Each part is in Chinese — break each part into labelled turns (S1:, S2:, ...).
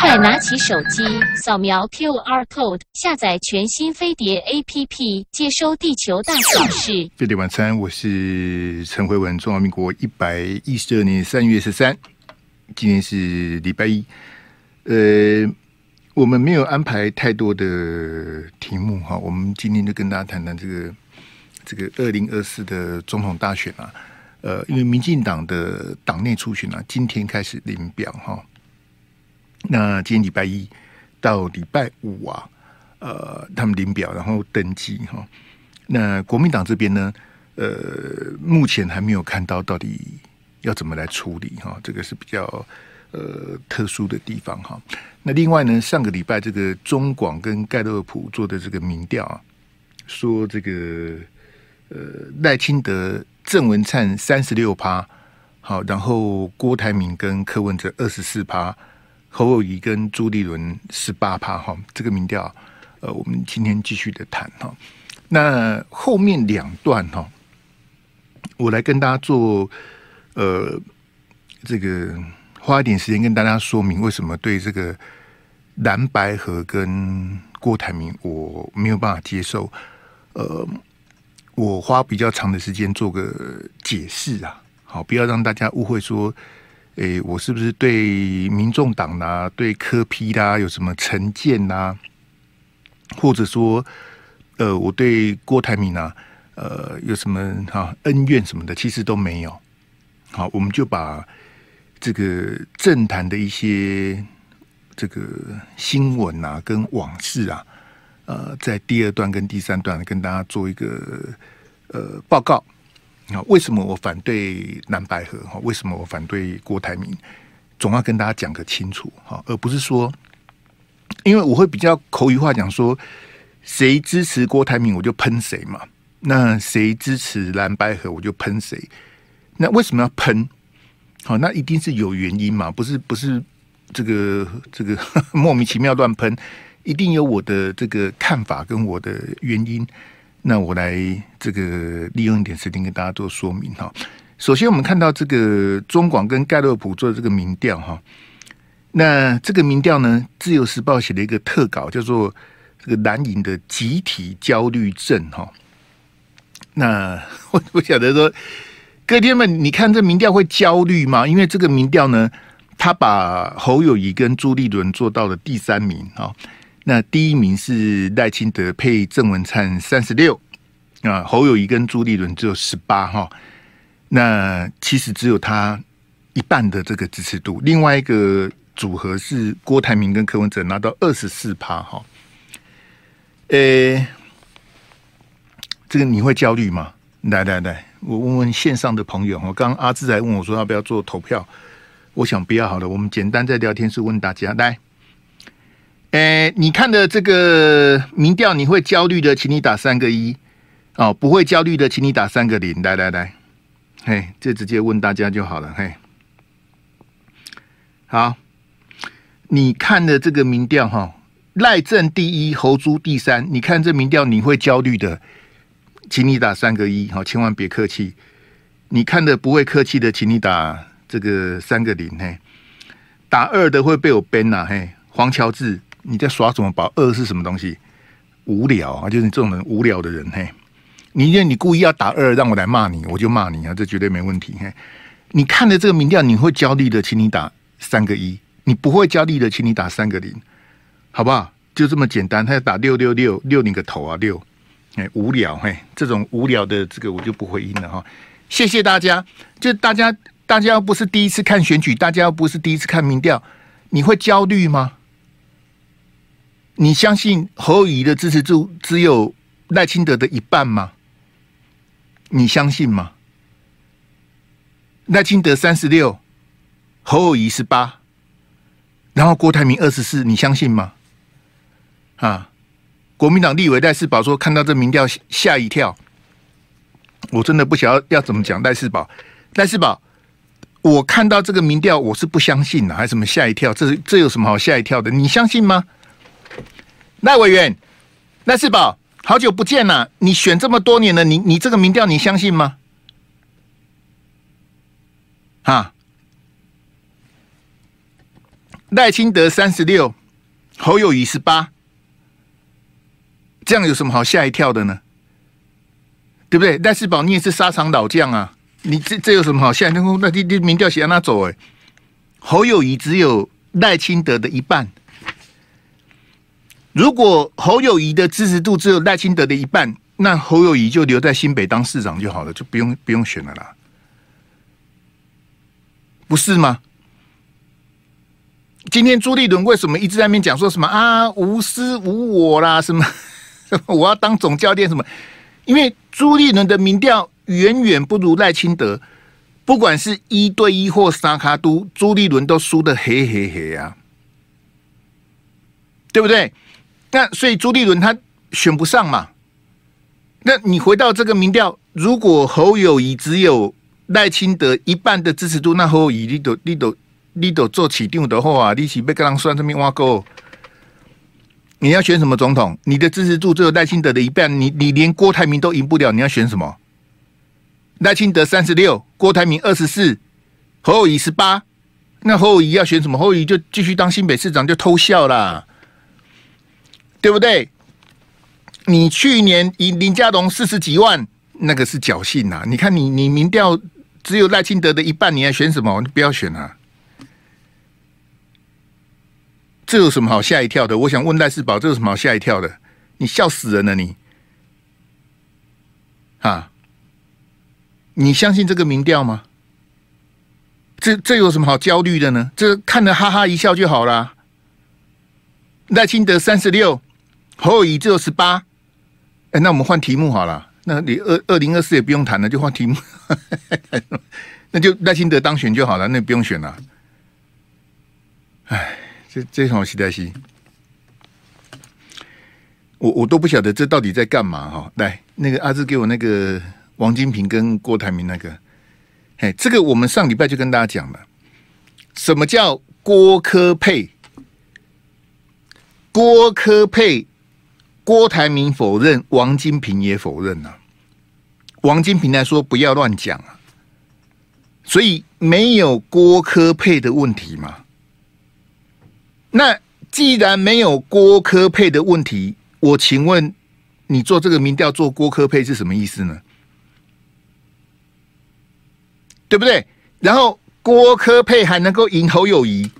S1: 快拿起手机，扫描 QR code，下载全新飞碟 APP，接收地球大小事。
S2: 飞碟晚餐，我是陈慧文。中华民国一百一十二年三月十三，今天是礼拜一。呃，我们没有安排太多的题目哈，我们今天就跟大家谈谈这个这个二零二四的总统大选啊。呃，因为民进党的党内初选啊，今天开始领表哈。那今天礼拜一到礼拜五啊，呃，他们领表然后登记哈。那国民党这边呢，呃，目前还没有看到到底要怎么来处理哈，这个是比较呃特殊的地方哈。那另外呢，上个礼拜这个中广跟盖洛普做的这个民调啊，说这个呃赖清德、郑文灿三十六趴，好，然后郭台铭跟柯文哲二十四趴。侯友宜跟朱立伦十八趴哈，这个民调，呃，我们今天继续的谈哈。那后面两段哈，我来跟大家做呃这个花一点时间跟大家说明为什么对这个蓝白合跟郭台铭我没有办法接受。呃，我花比较长的时间做个解释啊，好，不要让大家误会说。诶、我是不是对民众党呐、对柯批啦有什么成见呐？或者说，呃，我对郭台铭啊，呃，有什么哈恩怨什么的，其实都没有。好，我们就把这个政坛的一些这个新闻啊，跟往事啊，呃，在第二段跟第三段跟大家做一个呃报告。啊，为什么我反对蓝白合？哈，为什么我反对郭台铭？总要跟大家讲个清楚，哈，而不是说，因为我会比较口语化讲说，谁支持郭台铭我就喷谁嘛，那谁支持蓝白合我就喷谁。那为什么要喷？好，那一定是有原因嘛，不是不是这个这个 莫名其妙乱喷，一定有我的这个看法跟我的原因。那我来这个利用一点时间跟大家做说明哈。首先，我们看到这个中广跟盖洛普做的这个民调哈。那这个民调呢，《自由时报》写了一个特稿，叫做“这个蓝营的集体焦虑症”哈。那我不晓得说，各位们，你看这民调会焦虑吗？因为这个民调呢，他把侯友谊跟朱立伦做到了第三名哈。那第一名是赖清德配郑文灿三十六啊，侯友谊跟朱立伦只有十八哈。那其实只有他一半的这个支持度。另外一个组合是郭台铭跟柯文哲拿到二十四趴哈。诶，这个你会焦虑吗？来来来，我问问线上的朋友。我刚刚阿志还问我说要不要做投票，我想不要好了。我们简单在聊天室问大家来。诶，你看的这个民调，你会焦虑的，请你打三个一哦；不会焦虑的，请你打三个零。来来来，嘿，这直接问大家就好了。嘿，好，你看的这个民调哈，赖政第一，侯猪第三。你看这民调，你会焦虑的，请你打三个一。好，千万别客气。你看的不会客气的，请你打这个三个零。嘿，打二的会被我 ban 呐。嘿，黄乔治。你在耍什么宝？二是什么东西？无聊啊！就是你这种人无聊的人嘿。你因为你故意要打二，让我来骂你，我就骂你啊！这绝对没问题嘿。你看了这个民调，你会焦虑的，请你打三个一；你不会焦虑的，请你打三个零，好不好？就这么简单。他要打六六六六你个头啊！六哎，无聊嘿，这种无聊的这个我就不回应了哈。谢谢大家。就大家大家要不是第一次看选举，大家要不是第一次看民调，你会焦虑吗？你相信侯友宜的支持度只有赖清德的一半吗？你相信吗？赖清德三十六，侯友宜十八，然后郭台铭二十四，你相信吗？啊！国民党立委赖世宝说看到这民调吓一跳，我真的不晓得要怎么讲。赖世宝，赖世宝，我看到这个民调我是不相信的，还是什么吓一跳？这这有什么好吓一跳的？你相信吗？赖委员，赖世宝，好久不见了！你选这么多年了，你你这个民调你相信吗？啊！赖清德三十六，侯友宜十八，这样有什么好吓一跳的呢？对不对？赖世宝你也是沙场老将啊，你这这有什么好吓？那那那民调写让他走哎，侯友宜只有赖清德的一半。如果侯友谊的支持度只有赖清德的一半，那侯友谊就留在新北当市长就好了，就不用不用选了啦，不是吗？今天朱立伦为什么一直在那边讲说什么啊无私无我啦？什么 我要当总教练什么？因为朱立伦的民调远远不如赖清德，不管是一对一或三脚督，朱立伦都输得黑黑黑啊，对不对？那所以朱立伦他选不上嘛？那你回到这个民调，如果侯友宜只有赖清德一半的支持度，那侯友宜你都你都你都做起定的话，你是被跟人算这边挖沟？你要选什么总统？你的支持度只有赖清德的一半，你你连郭台铭都赢不了，你要选什么？赖清德三十六，郭台铭二十四，侯友宜十八，那侯友宜要选什么？侯友宜就继续当新北市长，就偷笑啦。对不对？你去年以林家龙四十几万，那个是侥幸呐！你看你你民调只有赖清德的一半，你还选什么？你不要选啊！这有什么好吓一跳的？我想问赖世宝，这有什么好吓一跳的？你笑死人了你！啊！你相信这个民调吗？这这有什么好焦虑的呢？这看着哈哈一笑就好了。赖清德三十六。侯友宜只有十八，哎，那我们换题目好了。那你二二零二四也不用谈了，就换题目，那就赖清德当选就好了，那不用选了。哎，这这场期待戏，我我都不晓得这到底在干嘛哈。来，那个阿志给我那个王金平跟郭台铭那个，哎，这个我们上礼拜就跟大家讲了，什么叫郭科配？郭科配。郭台铭否认，王金平也否认啊。王金平来说不要乱讲啊，所以没有郭科配的问题嘛。那既然没有郭科配的问题，我请问你做这个民调做郭科配是什么意思呢？对不对？然后郭科配还能够赢侯友宜，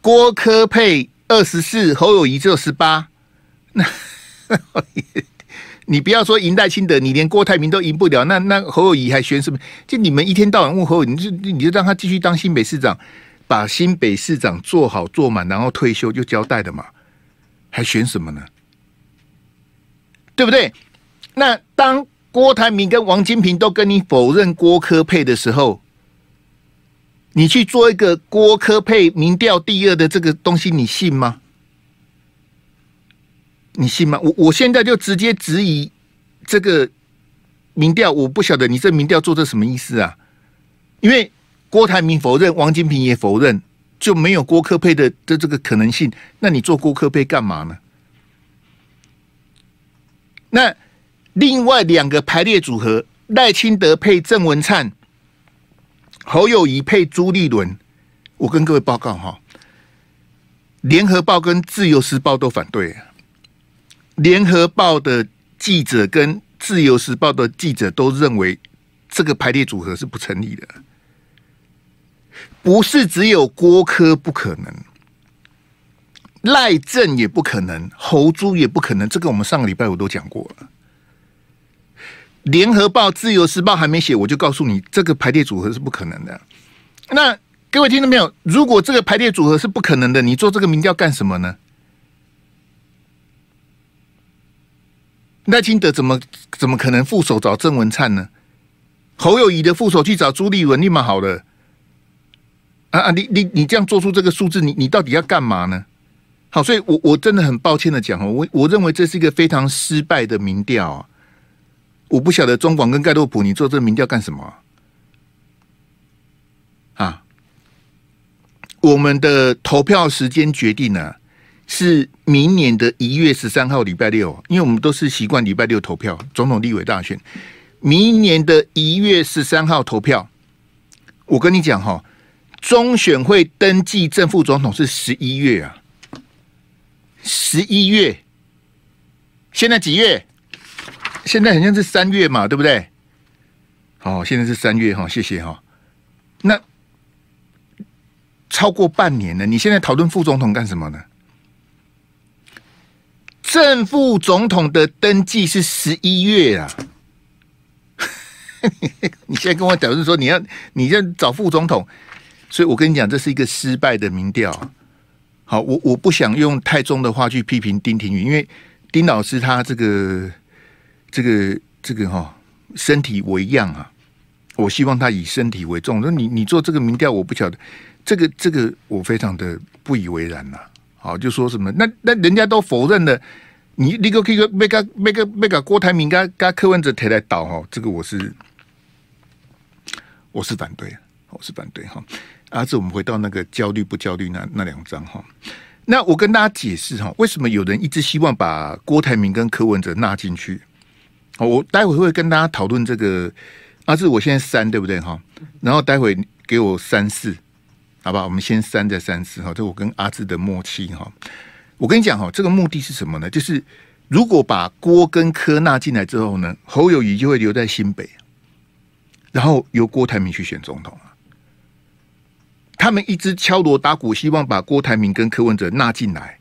S2: 郭科配二十四，侯友宜只有十八。那 你不要说赢赖清德，你连郭台铭都赢不了，那那侯友谊还选什么？就你们一天到晚问侯友，你就你就让他继续当新北市长，把新北市长做好做满，然后退休就交代的嘛，还选什么呢？对不对？那当郭台铭跟王金平都跟你否认郭科配的时候，你去做一个郭科配民调第二的这个东西，你信吗？你信吗？我我现在就直接质疑这个民调，我不晓得你这民调做的什么意思啊？因为郭台铭否认，王金平也否认，就没有郭柯配的的这个可能性。那你做郭柯配干嘛呢？那另外两个排列组合，赖清德配郑文灿，侯友谊配朱立伦，我跟各位报告哈，联合报跟自由时报都反对。联合报的记者跟自由时报的记者都认为这个排列组合是不成立的，不是只有郭柯不可能，赖政也不可能，侯珠也不可能。这个我们上个礼拜我都讲过了。联合报、自由时报还没写，我就告诉你这个排列组合是不可能的。那各位听到没有？如果这个排列组合是不可能的，你做这个民调干什么呢？赖清德怎么怎么可能副手找郑文灿呢？侯友宜的副手去找朱立伦，立马好了。啊啊！你你你这样做出这个数字，你你到底要干嘛呢？好，所以我我真的很抱歉的讲哦，我我认为这是一个非常失败的民调！我不晓得中广跟盖洛普，你做这个民调干什么？啊，我们的投票时间决定了。是明年的一月十三号礼拜六，因为我们都是习惯礼拜六投票，总统、立委大选。明年的一月十三号投票，我跟你讲哈，中选会登记正副总统是十一月啊，十一月。现在几月？现在好像是三月嘛，对不对？好，现在是三月哈，谢谢哈。那超过半年了，你现在讨论副总统干什么呢？正副总统的登记是十一月啊！你现在跟我讲是说你要你要找副总统，所以我跟你讲，这是一个失败的民调。好，我我不想用太重的话去批评丁廷宇，因为丁老师他这个这个这个哈身体为样啊，我希望他以身体为重。那你你做这个民调，我不晓得这个这个我非常的不以为然呐。好，就说什么？那那人家都否认了，你那个那个那个那个那个郭台铭跟跟柯文哲提来倒哈，这个我是我是反对，我是反对哈。而是我们回到那个焦虑不焦虑那那两张哈。那我跟大家解释哈，为什么有人一直希望把郭台铭跟柯文哲纳进去？我待会会跟大家讨论这个。阿志，我现在三对不对哈？然后待会给我三四。好吧，我们先三再三四哈，这我跟阿志的默契哈。我跟你讲哈，这个目的是什么呢？就是如果把郭跟柯纳进来之后呢，侯友谊就会留在新北，然后由郭台铭去选总统。他们一直敲锣打鼓，希望把郭台铭跟柯文哲纳进来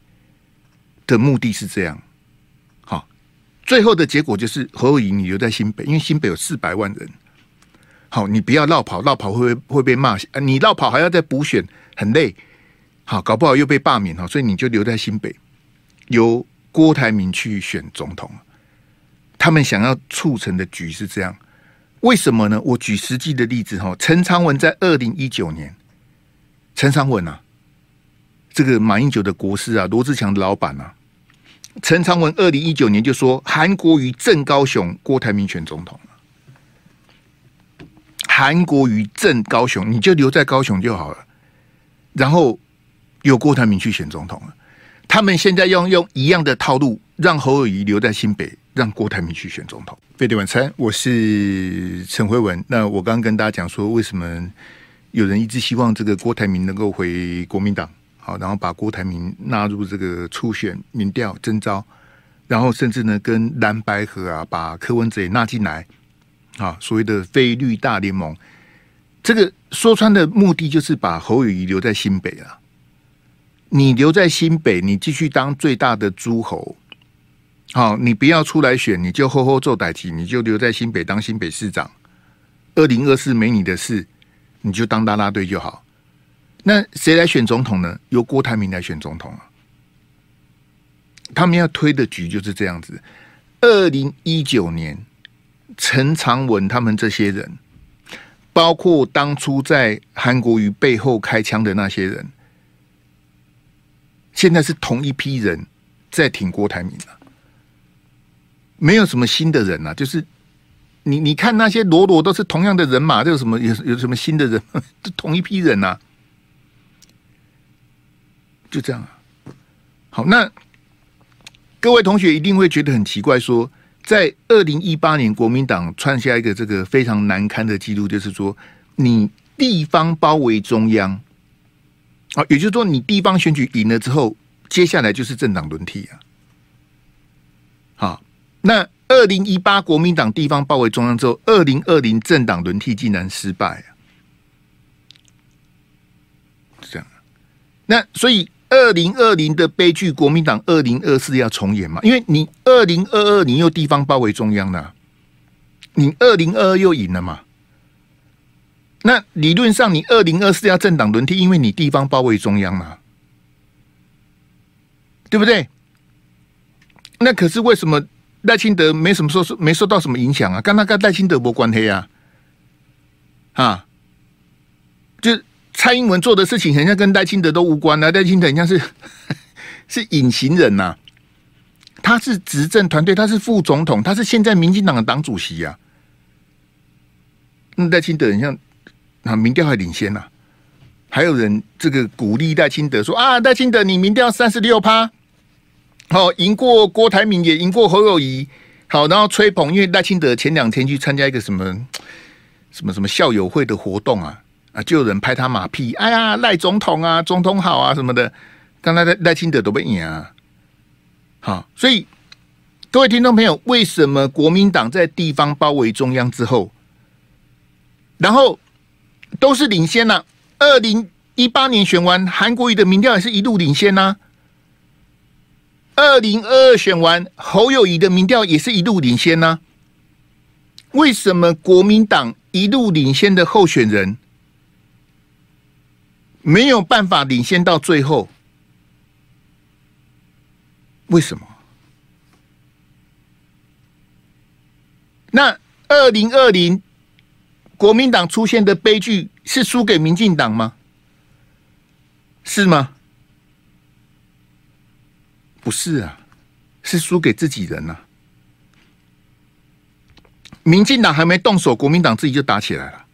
S2: 的目的是这样。好，最后的结果就是侯友谊你留在新北，因为新北有四百万人。好，你不要绕跑，绕跑会会被骂。你绕跑还要再补选，很累。好，搞不好又被罢免哈，所以你就留在新北，由郭台铭去选总统。他们想要促成的局是这样，为什么呢？我举实际的例子哈，陈昌文在二零一九年，陈昌文啊，这个马英九的国师啊，罗志强的老板啊，陈昌文二零一九年就说韩国瑜正高雄，郭台铭选总统。韩国瑜正高雄，你就留在高雄就好了。然后由郭台铭去选总统了。他们现在要用一样的套路，让侯友谊留在新北，让郭台铭去选总统。飞碟晚餐，我是陈辉文。那我刚刚跟大家讲说，为什么有人一直希望这个郭台铭能够回国民党？好，然后把郭台铭纳入这个初选民调征召，然后甚至呢跟蓝白合啊，把柯文哲也纳进来。啊，所谓的非绿大联盟，这个说穿的目的就是把侯友宜留在新北啊。你留在新北，你继续当最大的诸侯。好，你不要出来选，你就好好做代志，你就留在新北当新北市长。二零二四没你的事，你就当啦啦队就好。那谁来选总统呢？由郭台铭来选总统啊。他们要推的局就是这样子。二零一九年。陈长文他们这些人，包括当初在韩国瑜背后开枪的那些人，现在是同一批人在挺郭台铭了，没有什么新的人啊，就是你你看那些罗罗都是同样的人马，这有什么有有什么新的人？同一批人啊，就这样啊。好，那各位同学一定会觉得很奇怪，说。在二零一八年，国民党创下一个这个非常难堪的记录，就是说，你地方包围中央，啊，也就是说，你地方选举赢了之后，接下来就是政党轮替啊。好，那二零一八国民党地方包围中央之后，二零二零政党轮替竟然失败啊，是这样。那所以。二零二零的悲剧，国民党二零二四要重演嘛？因为你二零二二你又地方包围中央了，你二零二二又赢了嘛？那理论上你二零二四要政党轮替，因为你地方包围中央嘛，对不对？那可是为什么赖清德没什么受没受到什么影响啊？跟那个赖清德没关系啊？啊，就。蔡英文做的事情，好像跟戴清德都无关啊！戴清德好像是 是隐形人呐、啊，他是执政团队，他是副总统，他是现在民进党的党主席啊。那戴清德好像啊，民调还领先呐、啊，还有人这个鼓励戴清德说啊，戴清德你民调三十六趴，好赢过郭台铭，也赢过侯友谊，好，然后吹捧，因为戴清德前两天去参加一个什么什么什么校友会的活动啊。啊，就有人拍他马屁，哎呀，赖总统啊，总统好啊什么的。刚才赖赖清德都被赢啊，好，所以各位听众朋友，为什么国民党在地方包围中央之后，然后都是领先呢、啊？二零一八年选完，韩国瑜的民调也是一路领先呐、啊。二零二二选完，侯友谊的民调也是一路领先呢、为什么国民党一路领先的候选人没有办法领先到最后？为什么？那二零二零国民党出现的悲剧是输给民进党吗？是吗？不是啊，是输给自己人呐、啊。民进党还没动手，国民党自己就打起来了，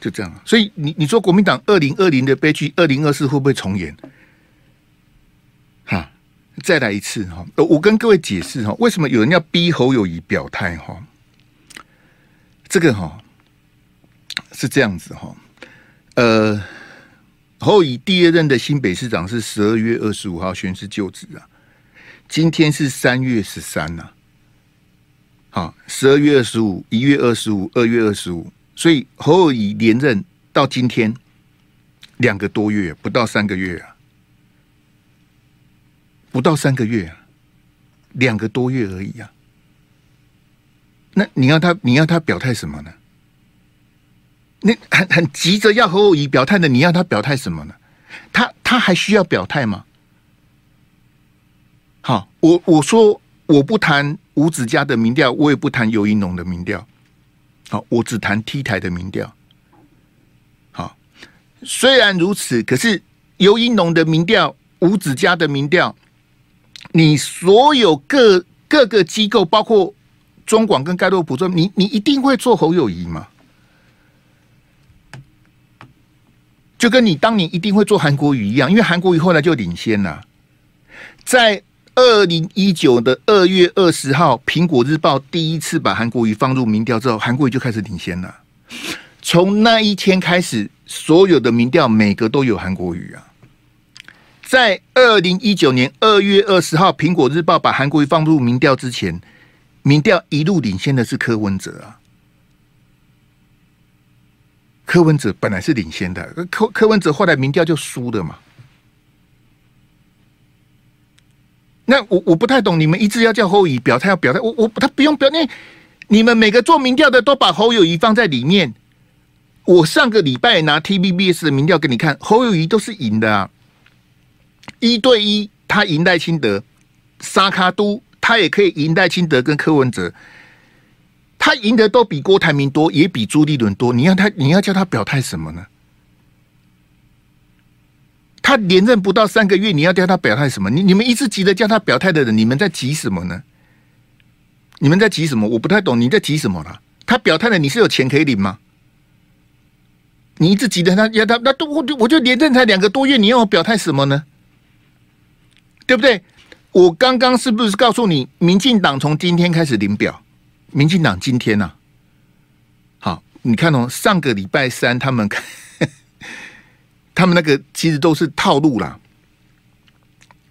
S2: 就这样。所以你你说国民党二零二零的悲剧，二零二四会不会重演？哈，再来一次哈！我跟各位解释哈，为什么有人要逼侯友宜表态哈？这个哈是这样子哈，呃，侯友第二任的新北市长是十二月二十五号宣誓就职啊，今天是三月十三呐，好，十二月二十五、一月二十五、二月二十五，所以侯友宜连任到今天两个多月，不到三个月啊。不到三个月啊，两个多月而已啊。那你要他，你要他表态什么呢？你很很急着要侯友宜表态的，你要他表态什么呢？他他还需要表态吗？好，我我说我不谈吴子嘉的民调，我也不谈游盈农的民调。好，我只谈 T 台的民调。好，虽然如此，可是尤英龙的民调，吴子嘉的民调。你所有各各个机构，包括中广跟盖洛普，说你你一定会做侯友宜吗？就跟你当年一定会做韩国瑜一样，因为韩国瑜后来就领先了。在二零一九的二月二十号，《苹果日报》第一次把韩国瑜放入民调之后，韩国瑜就开始领先了。从那一天开始，所有的民调每个都有韩国瑜啊。在二零一九年二月二十号，《苹果日报》把韩国瑜放入民调之前，民调一路领先的是柯文哲啊。柯文哲本来是领先的，柯柯文哲后来民调就输了嘛。那我我不太懂，你们一直要叫侯友宜表态，要表态，我我他不用表态，你们每个做民调的都把侯友谊放在里面。我上个礼拜拿 TVBS 的民调给你看，侯友谊都是赢的啊。一对一，他赢赖清德，沙卡都他也可以赢赖清德跟柯文哲，他赢的都比郭台铭多，也比朱立伦多。你要他，你要叫他表态什么呢？他连任不到三个月，你要叫他表态什么？你你们一直急着叫他表态的人，你们在急什么呢？你们在急什么？我不太懂你在急什么了。他表态了，你是有钱可以领吗？你一直急着他要他，那都我就我就连任才两个多月，你要我表态什么呢？对不对？我刚刚是不是告诉你，民进党从今天开始领表？民进党今天呐、好，你看哦，上个礼拜三他们，他们那个其实都是套路啦。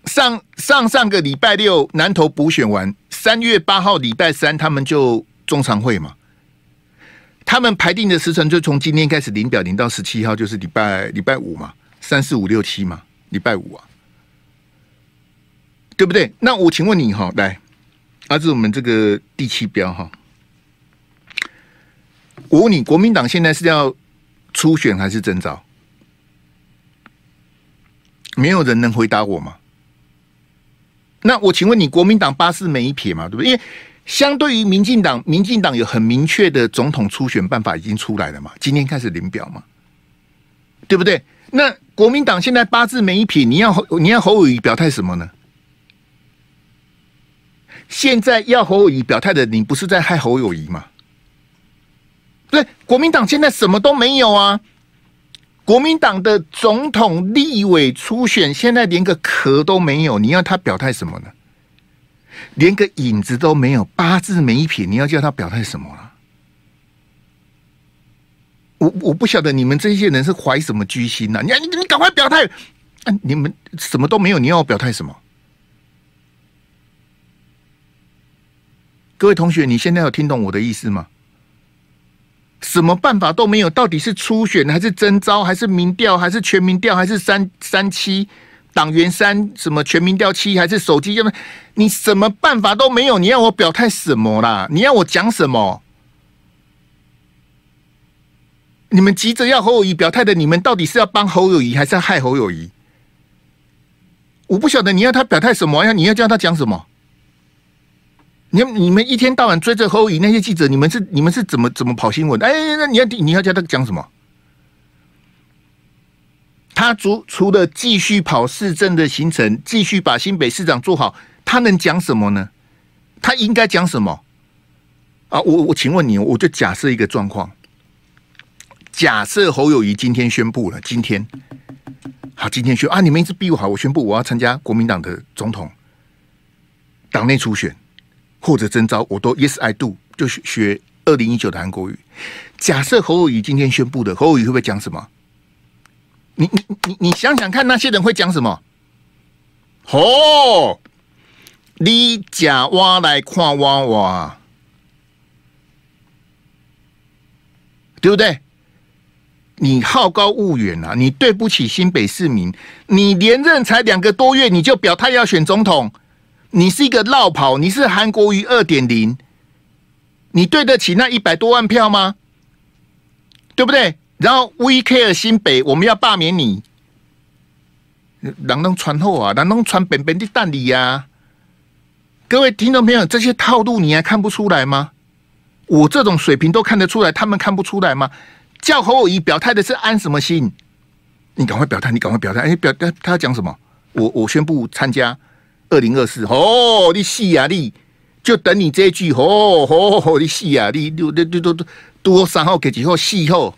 S2: 上上上个礼拜六南投补选完，三月八号礼拜三他们就中常会嘛，他们排定的时程就从今天开始零表，零到十七号，就是礼拜礼拜五嘛，三四五六七嘛，礼拜五啊。对不对？那我请问你哈，来，啊，这是我们这个第七标哈。我问你，国民党现在是要初选还是征召？没有人能回答我吗？那我请问你，国民党八字没一撇嘛？对不对？因为相对于民进党，民进党有很明确的总统初选办法已经出来了嘛？今天开始领表嘛？对不对？那国民党现在八字没一撇，你要你要侯友宜表态什么呢？现在要侯友宜表态的，你不是在害侯友宜吗？对，国民党现在什么都没有啊！国民党的总统、立委初选，现在连个壳都没有，你要他表态什么呢？连个影子都没有，八字没一撇，你要叫他表态什么了？我我不晓得你们这些人是怀什么居心呐、啊？你你你赶快表态！啊，你们什么都没有，你要我表态什么？各位同学，你现在有听懂我的意思吗？什么办法都没有，到底是初选还是征召，还是民调，还是全民调，还是三三七党员三什么全民调七，还是手机？要么你什么办法都没有，你要我表态什么啦？你要我讲什么？你们急着要侯友谊表态的，你们到底是要帮侯友宜，还是要害侯友宜？我不晓得你要他表态什么呀？你要叫他讲什么？你你们一天到晚追着侯友宜那些记者，你们是你们是怎么怎么跑新闻？哎，那你要你要叫他讲什么？他除除了继续跑市政的行程，继续把新北市长做好，他能讲什么呢？他应该讲什么？啊，我我请问你，我就假设一个状况。假设侯友宜今天宣布了，今天好，今天宣啊，你们一直逼我好，我宣布我要参加国民党的总统党内初选或者征召，我都 Yes I do，就学二零一九的韩国语。假设侯友宜今天宣布的，侯友宜会不会讲什么？你你你你想想看，那些人会讲什么？哦，你假挖来看挖挖，对不对？你好高骛远啊！你对不起新北市民，你连任才两个多月，你就表态要选总统，你是一个落跑，你是韩国瑜二点零，你对得起那一百多万票吗？对不对？然后 We Care 新北，我们要罢免你，人能传后啊，人能传本本的蛋里呀！各位听众朋友，这些套路你还看不出来吗？我这种水平都看得出来，他们看不出来吗？叫侯友宜表态的是安什么心？你赶快表态，你赶快表态！哎，表他他要讲什么？我我宣布参加二零二四。哦，你戏啊你，就等你这一句。哦哦，你戏啊你，都都都都多三号给几号戏号？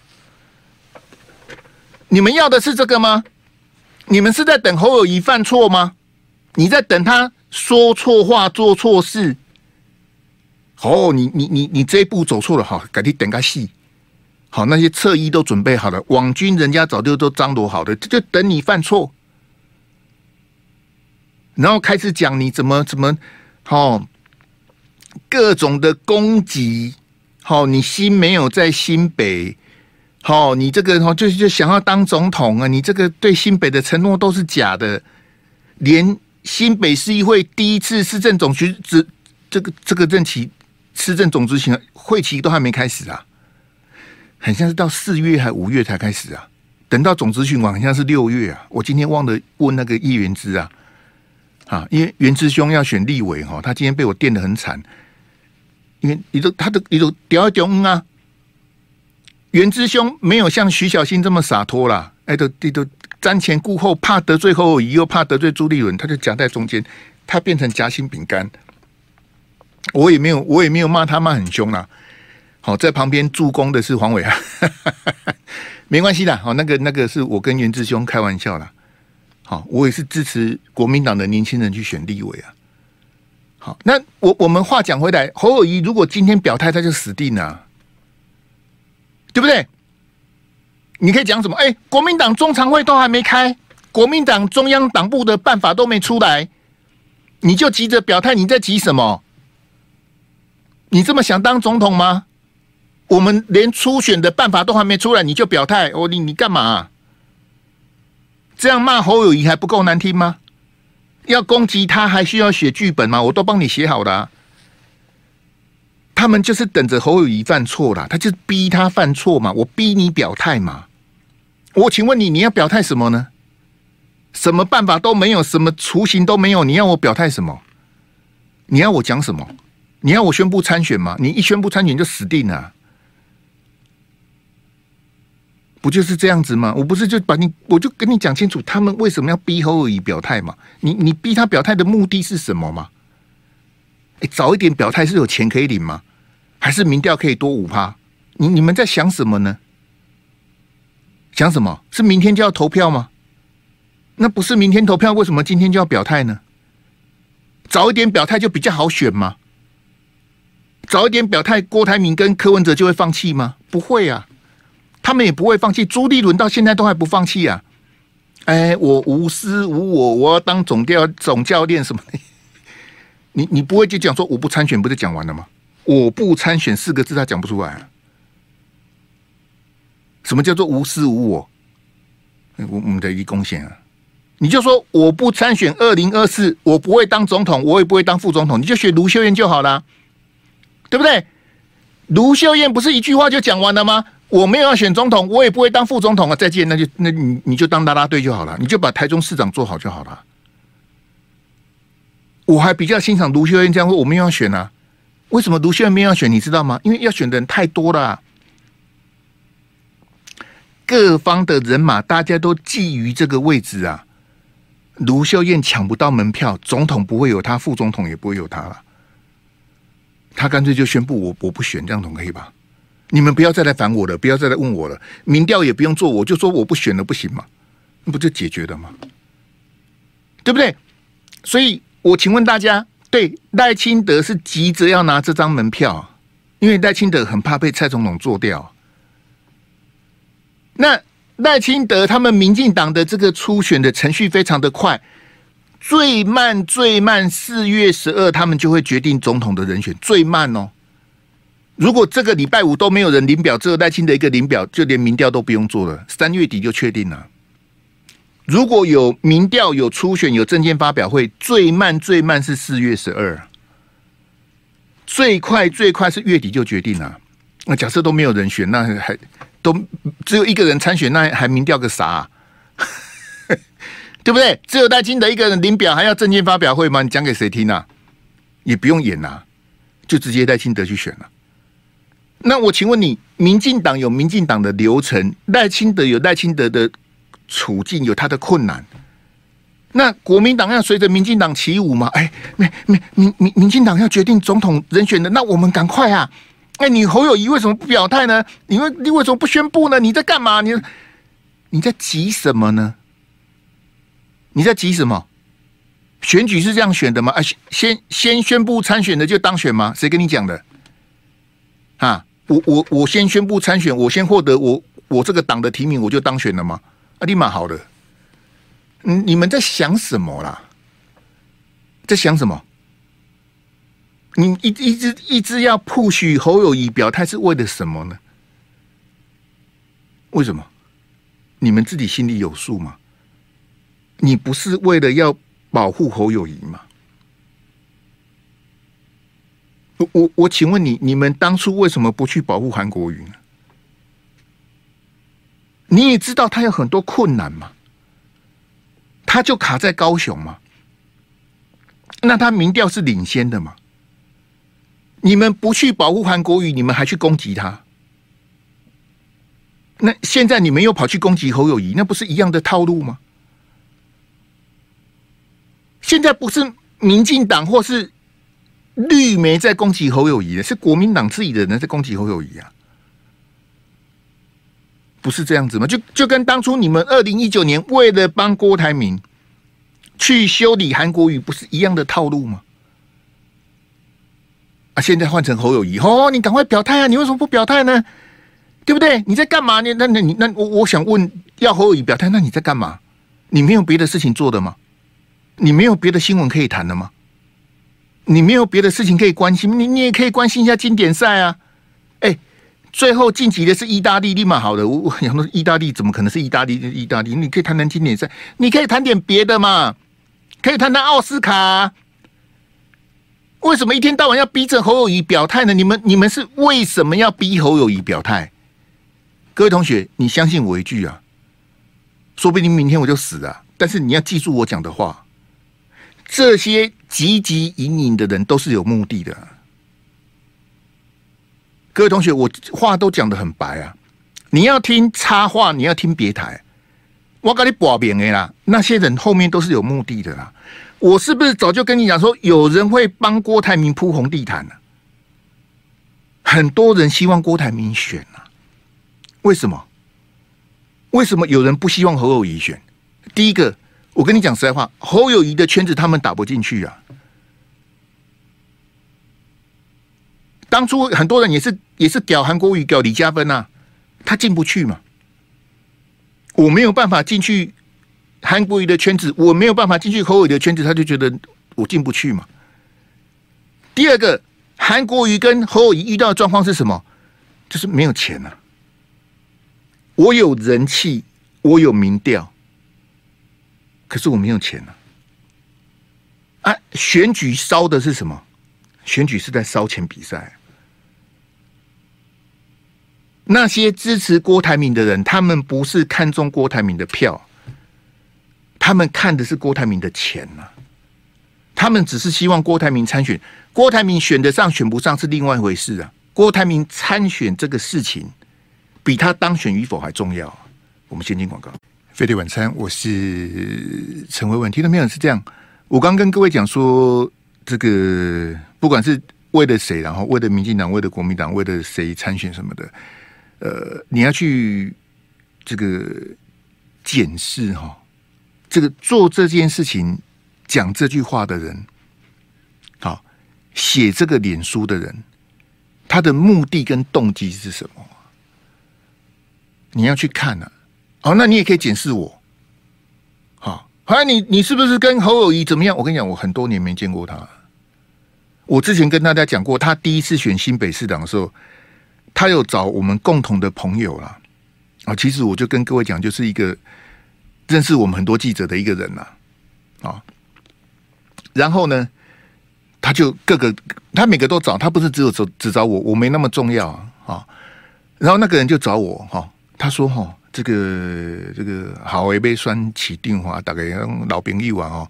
S2: 你们要的是这个吗？你们是在等侯友谊犯错吗？你在等他说错话、做错事？哦，你你你你这一步走错了，好，改天等个戏。好，那些侧翼都准备好了，网军人家早就都张罗好了，就等你犯错，然后开始讲你怎么怎么，好，各种的攻击，好，你心没有在新北，好，你这个就就想要当总统啊，你这个对新北的承诺都是假的，连新北市议会第一次市政总局这这个这个任期市政总执行会期都还没开始啊。很像是到四月还五月才开始啊，等到总咨询完，好像是六月啊。我今天忘了问那个议员资啊，啊，因为袁之兄要选立委哈，他今天被我电得很惨，因为你都他的你都屌屌啊，袁之兄没有像徐小新这么洒脱啦，哎，都都瞻前顾后，怕得罪后，又怕得罪朱立伦，他就夹在中间，他变成夹心饼干。我也没有，我也没有骂他骂很凶啦。好，在旁边助攻的是黄伟啊，没关系的。好，那个那个是我跟袁志兄开玩笑啦。好，我也是支持国民党的年轻人去选立委啊。好，那我我们话讲回来，侯友谊如果今天表态，他就死定了，对不对？你可以讲什么？哎，国民党中常会都还没开，国民党中央党部的办法都没出来，你就急着表态，你在急什么？你这么想当总统吗？我们连初选的办法都还没出来，你就表态？哦，你你干嘛？这样骂侯友谊还不够难听吗？要攻击他还需要写剧本吗？我都帮你写好了。他们就是等着侯友谊犯错啦，他就逼他犯错嘛。我逼你表态嘛。我请问你，你要表态什么呢？什么办法都没有，什么雏形都没有，你要我表态什么？你要我讲什么？你要我宣布参选吗？你一宣布参选就死定了。不就是这样子吗？我不是就把你，我就跟你讲清楚，他们为什么要逼侯友宜表态嘛？你你逼他表态的目的是什么嘛？哎，早一点表态是有钱可以领吗？还是民调可以多五趴？你你们在想什么呢？想什么？是明天就要投票吗？那不是明天投票，为什么今天就要表态呢？早一点表态就比较好选吗？早一点表态，郭台铭跟柯文哲就会放弃吗？不会啊。他们也不会放弃。朱立伦到现在都还不放弃啊！哎，我无私无我，我要当总教总教练什么的？你你不会就讲说我不参选，不是讲完了吗？我不参选四个字，他讲不出来。什么叫做无私无我？我我们的一贡献啊！你就说我不参选二零二四，我不会当总统，我也不会当副总统，你就学卢秀燕就好了，对不对？卢秀燕不是一句话就讲完了吗？我没有要选总统，我也不会当副总统啊！再见，那就那你你就当啦啦队就好了，你就把台中市长做好就好了。我还比较欣赏卢秀燕这样说，我没有要选啊。为什么卢秀燕没有要选？你知道吗？因为要选的人太多了。各方的人马，大家都觊觎这个位置啊。卢秀燕抢不到门票，总统不会有他，副总统也不会有他了。他干脆就宣布我我不选，这样总可以吧？你们不要再来烦我了，不要再来问我了。民调也不用做，我就说我不选了，不行吗？那不就解决了吗？对不对？所以我请问大家，对赖清德是急着要拿这张门票，因为赖清德很怕被蔡总统做掉。那赖清德他们民进党的这个初选的程序非常的快，最慢最慢四月十二他们就会决定总统的人选，最慢哦。如果这个礼拜五都没有人领表，只有赖清德一个领表，就连民调都不用做了，三月底就确定了。如果有民调、有初选、有证件发表会，最慢最慢是四月十二，最快最快是月底就决定了。那假设都没有人选，那还。都只有一个人参选，那还民调个啥？对不对？只有赖清德一个人领表，还要证件发表会吗？你讲给谁听啊？也不用演啊，就直接赖清德去选了。那我请问你，民进党有民进党的流程，赖清德有赖清德的处境，有他的困难。那国民党要随着民进党起舞吗？哎，没没民民民进党要决定总统人选的，那我们赶快啊！哎，你侯友谊为什么不表态呢？你为你为什么不宣布呢？你在干嘛？你你在急什么呢？你在急什么？选举是这样选的吗？啊，先先宣布参选的就当选吗？谁跟你讲的？啊，我我我先宣布参选，我先获得我我这个党的提名，我就当选了吗？啊，立马好的。嗯，你们在想什么啦？在想什么？你一一直一直要 push 侯友谊表态是为了什么呢？为什么？你们自己心里有数吗？你不是为了要保护侯友谊吗？我我我请问你，你们当初为什么不去保护韩国瑜呢？你也知道他有很多困难嘛，他就卡在高雄嘛，那他民调是领先的嘛？你们不去保护韩国瑜，你们还去攻击他？那现在你们又跑去攻击侯友谊，那不是一样的套路吗？现在不是民进党或是绿媒在攻击侯友谊，是国民党自己的人在攻击侯友谊啊？不是这样子吗？就就跟当初你们二零一九年为了帮郭台铭去修理韩国瑜，不是一样的套路吗？啊！现在换成侯友谊，哦，你赶快表态啊！你为什么不表态呢？对不对？你在干嘛？你那那你那我我想问，要侯友宜表态，那你在干嘛？你没有别的事情做的吗？你没有别的新闻可以谈的吗？你没有别的事情可以关心？你你也可以关心一下经典赛啊！哎，最后晋级的是意大利，立马好的。我我想说，意大利怎么可能是意大利？意大利，你可以谈谈经典赛，你可以谈点别的嘛？可以谈谈奥斯卡。为什么一天到晚要逼着侯友谊表态呢？你们你们是为什么要逼侯友谊表态？各位同学，你相信我一句啊，说不定明天我就死了。但是你要记住我讲的话，这些汲汲营营的人都是有目的的。各位同学，我话都讲得很白啊，你要听插话，你要听别台，我跟你保明的啦，那些人后面都是有目的的啦。我是不是早就跟你讲说，有人会帮郭台铭铺红地毯呢？很多人希望郭台铭选啊，为什么？为什么有人不希望侯友宜选？第一个，我跟你讲实在话，侯友谊的圈子他们打不进去啊。当初很多人也是也是屌韩国瑜、屌李嘉芬啊，他进不去嘛。我没有办法进去韩国瑜的圈子，我没有办法进去侯友宜的圈子，他就觉得我进不去嘛。第二个，韩国瑜跟侯友谊遇到的状况是什么？就是没有钱啊。我有人气，我有民调，可是我没有钱啊。啊，选举烧的是什么？选举是在烧钱比赛。那些支持郭台铭的人，他们不是看中郭台铭的票，他们看的是郭台铭的钱呐、他们只是希望郭台铭参选，郭台铭选得上选不上是另外一回事啊。郭台铭参选这个事情，比他当选与否还重要。我们先进广告，飞碟晚餐，我是陈维文。听到没有？是这样。我刚跟各位讲说，这个不管是为了谁，然后为了民进党，为了国民党，为了谁参选什么的。呃，你要去这个检视哈，这个做这件事情、讲这句话的人，好，写这个脸书的人，他的目的跟动机是什么？你要去看啊。好，那你也可以检视我。好，好像你你是不是跟侯友谊怎么样？我跟你讲，我很多年没见过他。我之前跟大家讲过，他第一次选新北市长的时候。他有找我们共同的朋友啦，啊，其实我就跟各位讲，就是一个认识我们很多记者的一个人呐，啊，然后呢，他就各个他每个都找，他不是只有只只找我，我没那么重要啊，然后那个人就找我哈，他说哈，这个这个好一杯酸起电话，大概老兵一晚哦，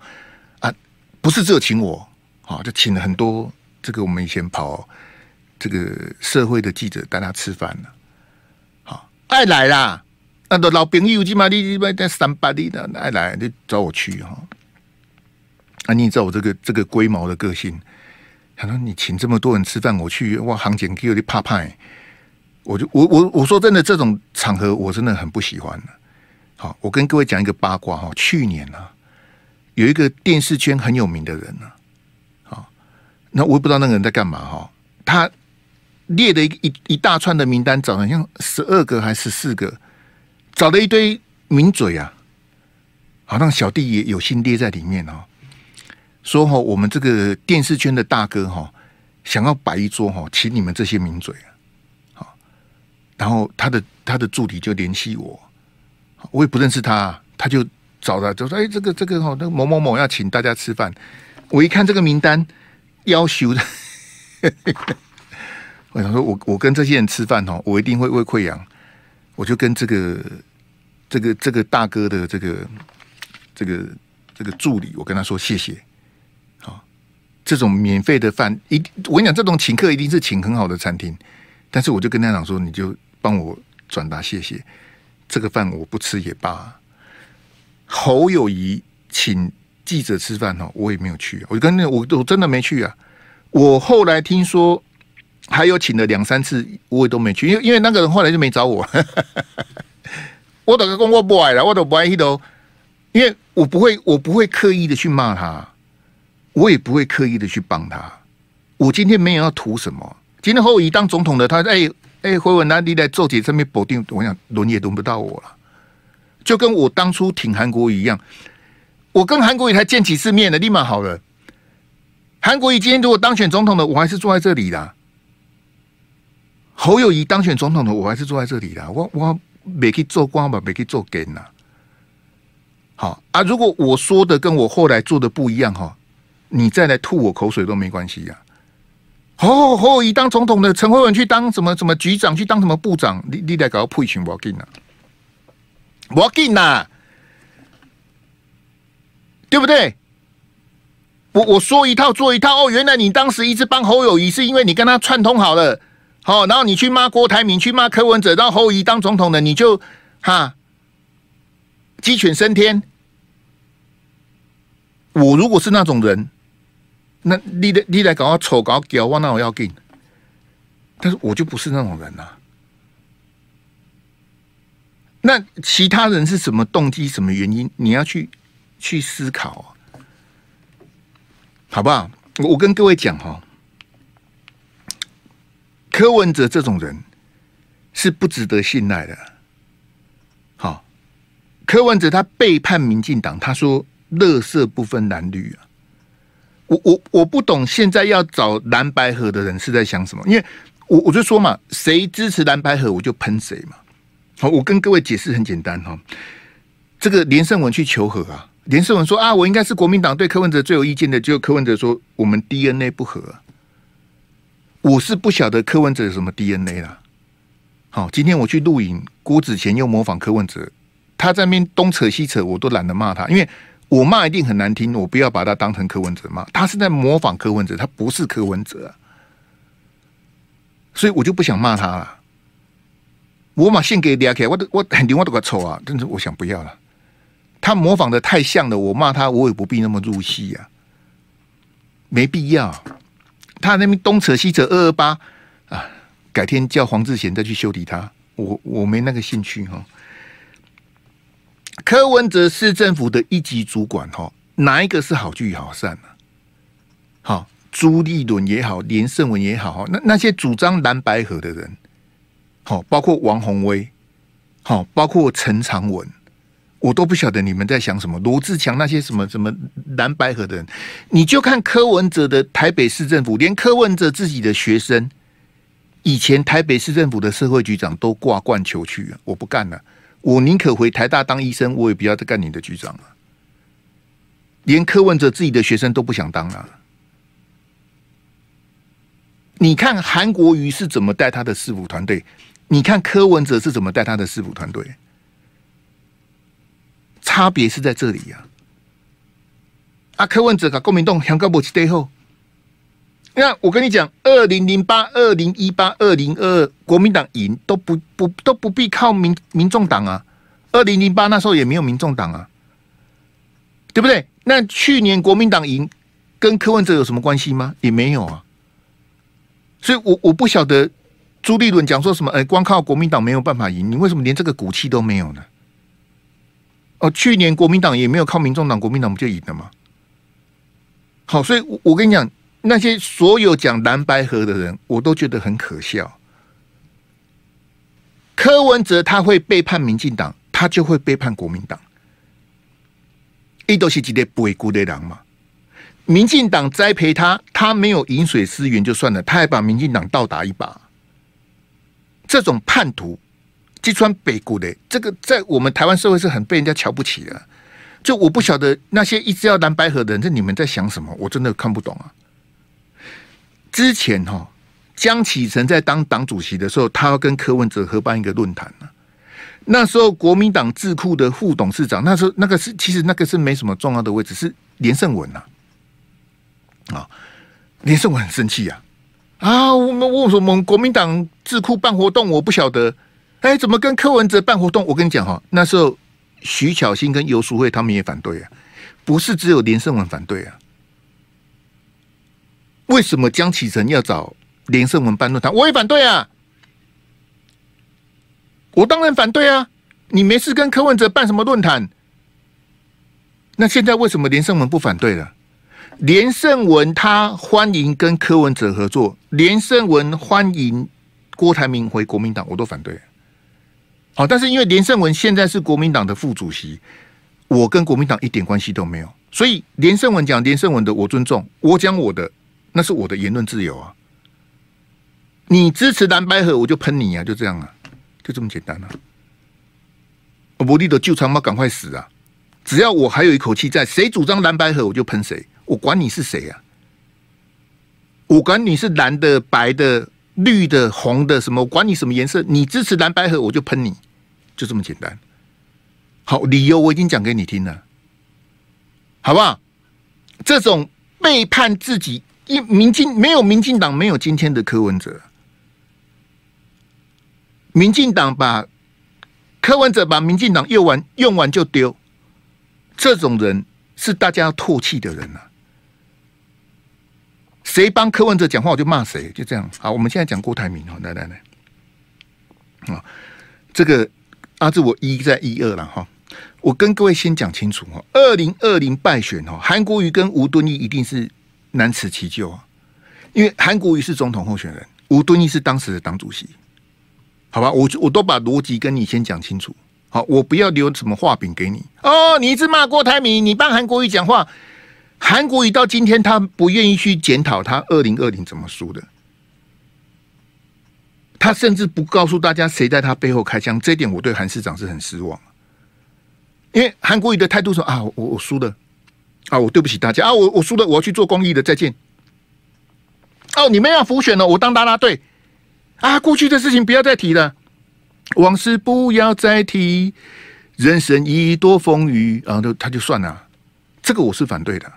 S2: 啊，不是只有请我，啊，就请了很多这个我们以前跑。这个社会的记者带他吃饭了，好爱来啦，那都老朋友，起码你你在三八里的爱来就找我去哈。啊，你知道我这个这个龟毛的个性，他说你请这么多人吃饭，我去哇，行检给有点怕怕，我就我我我说真的，这种场合我真的很不喜欢。好，我跟各位讲一个八卦哈，去年呢，有一个电视圈很有名的人呢，好，那我也不知道那个人在干嘛哈，他。列的一一一大串的名单，找好像十二个还是十四个，找了一堆名嘴啊，好让小弟也有心列在里面哦。说哈，我们这个电视圈的大哥哈，想要摆一桌哈，请你们这些名嘴啊，然后他的他的助理就联系我，我也不认识他，他就找他就说：“哎，这个这个哈，那个某某某要请大家吃饭。”我一看这个名单，要求的。我想说我，我我跟这些人吃饭哦，我一定会胃溃疡。我就跟这个这个这个大哥的这个这个这个助理，我跟他说谢谢。好，这种免费的饭，一我跟你讲，这种请客一定是请很好的餐厅。但是我就跟他讲说，你就帮我转达谢谢。这个饭我不吃也罢。侯友宜请记者吃饭哦，我也没有去。我跟那我我真的没去啊。我后来听说。还有请了两三次，我也都没去，因为因为那个人后来就没找我。我等个工我不爱了，我都不爱去都，因为我不会，我不会刻意的去骂他，我也不会刻意的去帮他。我今天没有要图什么。今天侯友谊当总统的，他哎哎，回文那你来做题这边保定，我想轮也轮不到我了。就跟我当初挺韩国一样，我跟韩国瑜才见几次面的，立马好了。韩国瑜今天如果当选总统的，我还是坐在这里的。侯友谊当选总统的，我还是坐在这里的。我我没去做官吧，没去做官呐。好啊，如果我说的跟我后来做的不一样哈，你再来吐我口水都没关系呀。侯侯友宜当总统的，陈慧文去当什么什么局长，去当什么部长，你你来搞个配群，我要紧呐，我要紧呐，对不对？我我说一套做一套哦，原来你当时一直帮侯友宜，是因为你跟他串通好了。好，然后你去骂郭台铭，去骂柯文哲，然后侯友谊当总统的，你就哈鸡犬升天。我如果是那种人，那你来你来搞我丑搞屌，我那我要给。但是我就不是那种人呐、那其他人是什么动机、什么原因？你要去去思考，好不好？我跟各位讲哈。柯文哲这种人是不值得信赖的。好，柯文哲他背叛民进党，他说“垃圾不分蓝绿”啊。我我我不懂，现在要找蓝白合的人是在想什么？因为我我就说嘛，谁支持蓝白合，我就喷谁嘛。好，我跟各位解释很简单哈。这个连胜文去求和啊，连胜文说啊，我应该是国民党对柯文哲最有意见的，结果柯文哲说我们 DNA 不合。我是不晓得柯文哲有什么 DNA 啦。好，今天我去录影，郭子乾又模仿柯文哲，他在那边东扯西扯，我都懒得骂他，因为。我骂一定很难听，我不要把他当成柯文哲骂，他是在模仿柯文哲，他不是柯文哲，所以我就不想骂他了。我把线给你开，我我很另外都个丑啊，但是我想不要了。他模仿的太像了，我骂他我也不必那么入戏啊，没必要。他那边东扯西扯二二八啊，改天叫黄志贤再去修理他，我我没那个兴趣哈。柯文哲市政府的一级主管，哈，哪一个是好聚好散呢？好，朱立伦也好，连胜文也好，那那些主张蓝白合的人，好，包括王宏威，好，包括陈长文，我都不晓得你们在想什么。罗志强那些什么什么蓝白合的人，你就看柯文哲的台北市政府，连柯文哲自己的学生，以前台北市政府的社会局长都挂冠求去，我不干了。我宁可回台大当医生，我也不要再干你的局长了。连柯文哲自己的学生都不想当了。你看韩国瑜是怎么带他的师傅团队？你看柯文哲是怎么带他的师傅团队？差别是在这里呀、啊。啊，柯文哲跟国民党香港不起对后。那我跟你讲，二零零八、二零一八、二零二二，国民党赢都不不都不必靠民民众党啊。二零零八那时候也没有民众党啊，对不对？那去年国民党赢，跟柯文哲有什么关系吗？也没有啊。所以我我不晓得朱立伦讲说什么，哎，光靠国民党没有办法赢，你为什么连这个骨气都没有呢？哦，去年国民党也没有靠民众党，国民党不就赢了吗？好，所以我，我跟你讲。那些所有讲蓝白合的人，我都觉得很可笑。柯文哲他会背叛民进党，他就会背叛国民党。一都是几的不为孤的狼嘛？民进党栽培他，他没有饮水思源就算了，他还把民进党倒打一把。这种叛徒，击穿北固的这个，在我们台湾社会是很被人家瞧不起的。就我不晓得那些一直要蓝白合的人，这你们在想什么？我真的看不懂啊。之前哈，江启臣在当党主席的时候，他要跟柯文哲合办一个论坛呢。那时候国民党智库的副董事长，那时候那个是其实那个是没什么重要的位置，是连胜文呐。啊，连胜文很生气呀！啊，我们为什么国民党智库办活动，我不晓得。哎，怎么跟柯文哲办活动？我跟你讲哈，那时候徐巧芯跟游淑慧他们也反对啊，不是只有连胜文反对啊。为什么江启臣要找连胜文办论坛？我也反对啊！我当然反对啊！你没事跟柯文哲办什么论坛？那现在为什么连胜文不反对了？连胜文他欢迎跟柯文哲合作，连胜文欢迎郭台铭回国民党，我都反对。好，但是因为连胜文现在是国民党的副主席，我跟国民党一点关系都没有，所以连胜文讲连胜文的，我尊重；我讲我的。那是我的言论自由啊！你支持蓝白合，我就喷你啊！就这样啊，就这么简单啊！我不立的旧长毛赶快死啊！只要我还有一口气在，谁主张蓝白合，我就喷谁，我管你是谁啊！我管你是蓝的、白的、绿的、红的，什么？我管你什么颜色？你支持蓝白合，我就喷你，就这么简单。好，理由我已经讲给你听了，好不好？这种背叛自己。因民进没有民进党，没有今天的柯文哲。民进党把柯文哲把民进党用完用完就丢，这种人是大家要唾弃的人啊！谁帮柯文哲讲话，我就骂谁，就这样。好，我们现在讲郭台铭哦，来来来，啊，这个阿志我一在一二了哈，我跟各位先讲清楚哈，二零二零败选哈，韩国瑜跟吴敦义一定是。难辞其咎啊！因为韩国瑜是总统候选人，吴敦义是当时的党主席。好吧？我我都把逻辑跟你先讲清楚。好，我不要留什么画饼给你哦。你一直骂郭台铭，你帮韩国瑜讲话，韩国瑜到今天他不愿意去检讨他二零二零怎么输的，他甚至不告诉大家谁在他背后开枪，这点我对韩市长是很失望。因为韩国瑜的态度说啊，我我输了啊，我对不起大家啊，我我输了，我要去做公益的，再见。哦，你们要辅选了，我当啦啦队啊，过去的事情不要再提了，往事不要再提，人生已多风雨啊，就他就算了，这个我是反对的。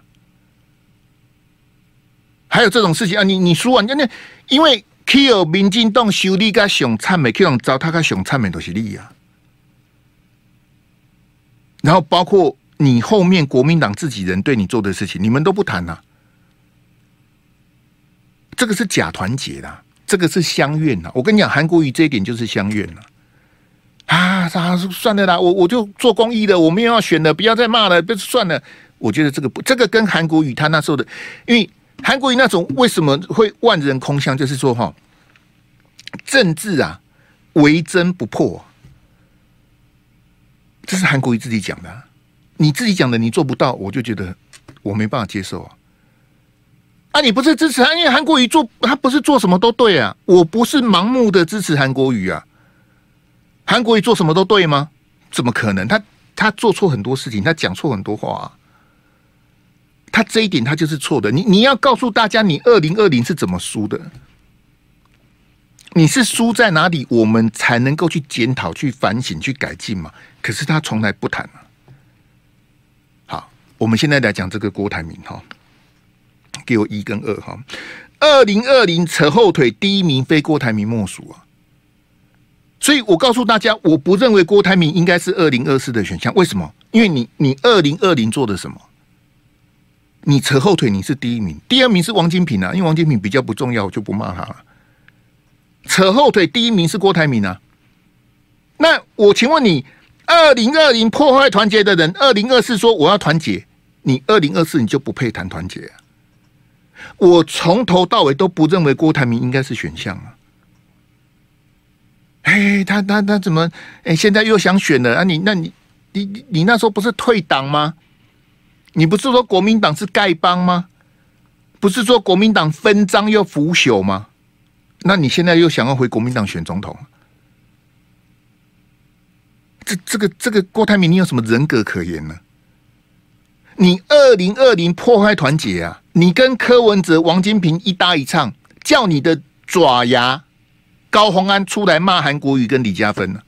S2: 还有这种事情啊，你你输完，那因为 kill 民进党修理个熊惨美，Q 糟蹋个熊灿美都是你啊。然后包括你后面国民党自己人对你做的事情，你们都不谈呐、啊。这个是假团结的，这个是乡愿呐。我跟你讲，韩国瑜这一点就是乡愿了。啊，啥算了啦，我我就做公益的，我没有要选的，不要再骂了，不算了。我觉得这个不，这个跟韩国瑜他那时候的，因为韩国瑜那种为什么会万人空巷，就是说哈，政治啊，唯真不破。这是韩国瑜自己讲的，你自己讲的，你做不到，我就觉得我没办法接受啊！啊，你不是支持他，因为韩国瑜做他不是做什么都对啊，我不是盲目的支持韩国瑜啊。韩国瑜做什么都对吗？怎么可能？他他做错很多事情，他讲错很多话，他这一点他就是错的。你你要告诉大家，你二零二零是怎么输的？你是输在哪里？我们才能够去检讨、去反省、去改进嘛？可是他从来不谈啊。我们现在来讲这个郭台铭哈，给我一跟二哈。二零二零扯后腿，第一名非郭台铭莫属啊。所以我告诉大家，我不认为郭台铭应该是二零二四的选项。为什么？因为你你二零二零做的什么？你扯后腿，你是第一名，第二名是王金平啊。因为王金平比较不重要，我就不骂他了。扯后腿，第一名是郭台铭啊。那我请问你，二零二零破坏团结的人，二零二四说我要团结，你二零二四你就不配谈团结？我从头到尾都不认为郭台铭应该是选项啊。哎，他他他怎么？哎，现在又想选了啊？你那你你你那时候不是退党吗？你不是说国民党是丐帮吗？不是说国民党分赃又腐朽吗？那你现在又想要回国民党选总统？这这个这个郭台铭，你有什么人格可言呢？你二零二零破坏团结啊！你跟柯文哲、王金平一搭一唱，叫你的爪牙高虹安出来骂韩国瑜跟李嘉芬呢？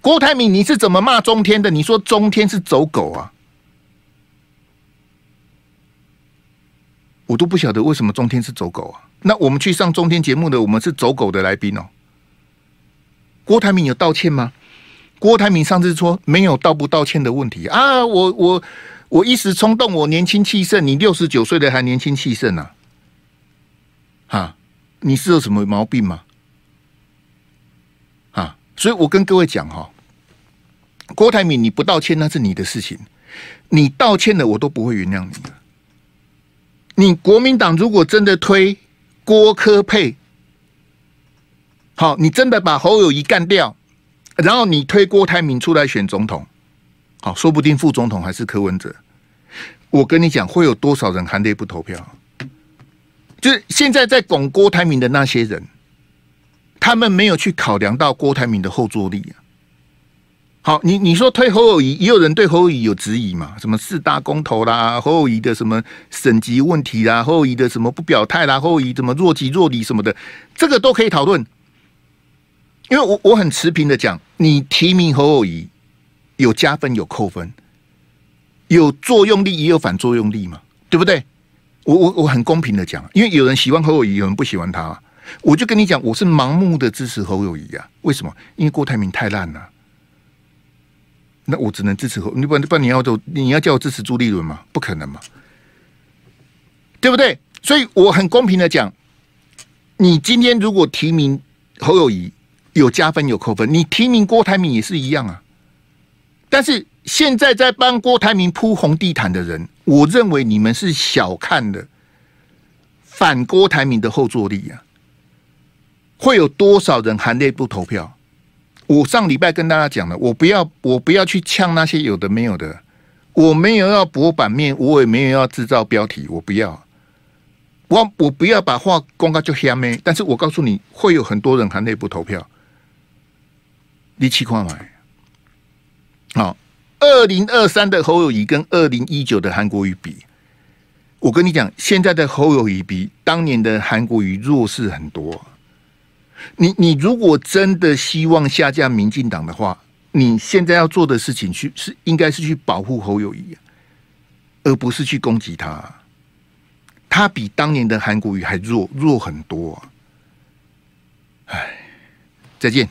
S2: 郭台铭，你是怎么骂中天的？你说中天是走狗啊？我都不晓得为什么中天是走狗啊？那我们去上中天节目的，我们是走狗的来宾哦。郭台铭有道歉吗？郭台铭上次说没有道不道歉的问题啊。我我我一时冲动，我年轻气盛。你六十九岁的还年轻气盛呢？啊，你是有什么毛病吗？啊，所以我跟各位讲哈，郭台铭你不道歉那是你的事情，你道歉了我都不会原谅你的。你国民党如果真的推。郭科配，好，你真的把侯友宜干掉，然后你推郭台铭出来选总统，好，说不定副总统还是柯文哲。我跟你讲，会有多少人含泪不投票？就是现在在拱郭台铭的那些人，他们没有去考量到郭台铭的后坐力啊。好，你你说推侯友宜，也有人对侯友宜有质疑嘛？什么四大公投啦，侯友宜的什么省级问题啦，侯友宜的什么不表态啦，侯友宜怎么若即若离什么的，这个都可以讨论。因为我我很持平的讲，你提名侯友谊有加分有扣分，有作用力也有反作用力嘛，对不对？我我我很公平的讲，因为有人喜欢侯友谊，有人不喜欢他，我就跟你讲，我是盲目的支持侯友谊啊。为什么？因为郭台铭太烂了。那我只能支持侯，你不然不然你要走，你要叫我支持朱立伦吗？不可能嘛，对不对？所以我很公平的讲，你今天如果提名侯友谊有加分有扣分，你提名郭台铭也是一样啊。但是现在在帮郭台铭铺红地毯的人，我认为你们是小看了反郭台铭的后坐力啊。会有多少人含泪不投票？我上礼拜跟大家讲了，我不要，我不要去呛那些有的没有的，我没有要博版面，我也没有要制造标题，我不要，我我不要把话公开就瞎咩。但是我告诉你会有很多人含泪不投票，你气矿买。好，二零二三的侯友谊跟二零一九的韩国瑜比，我跟你讲，现在的侯友谊比当年的韩国瑜弱势很多。你你如果真的希望下架民进党的话，你现在要做的事情去是应该是去保护侯友谊，而不是去攻击他。他比当年的韩国瑜还弱弱很多。哎，再见。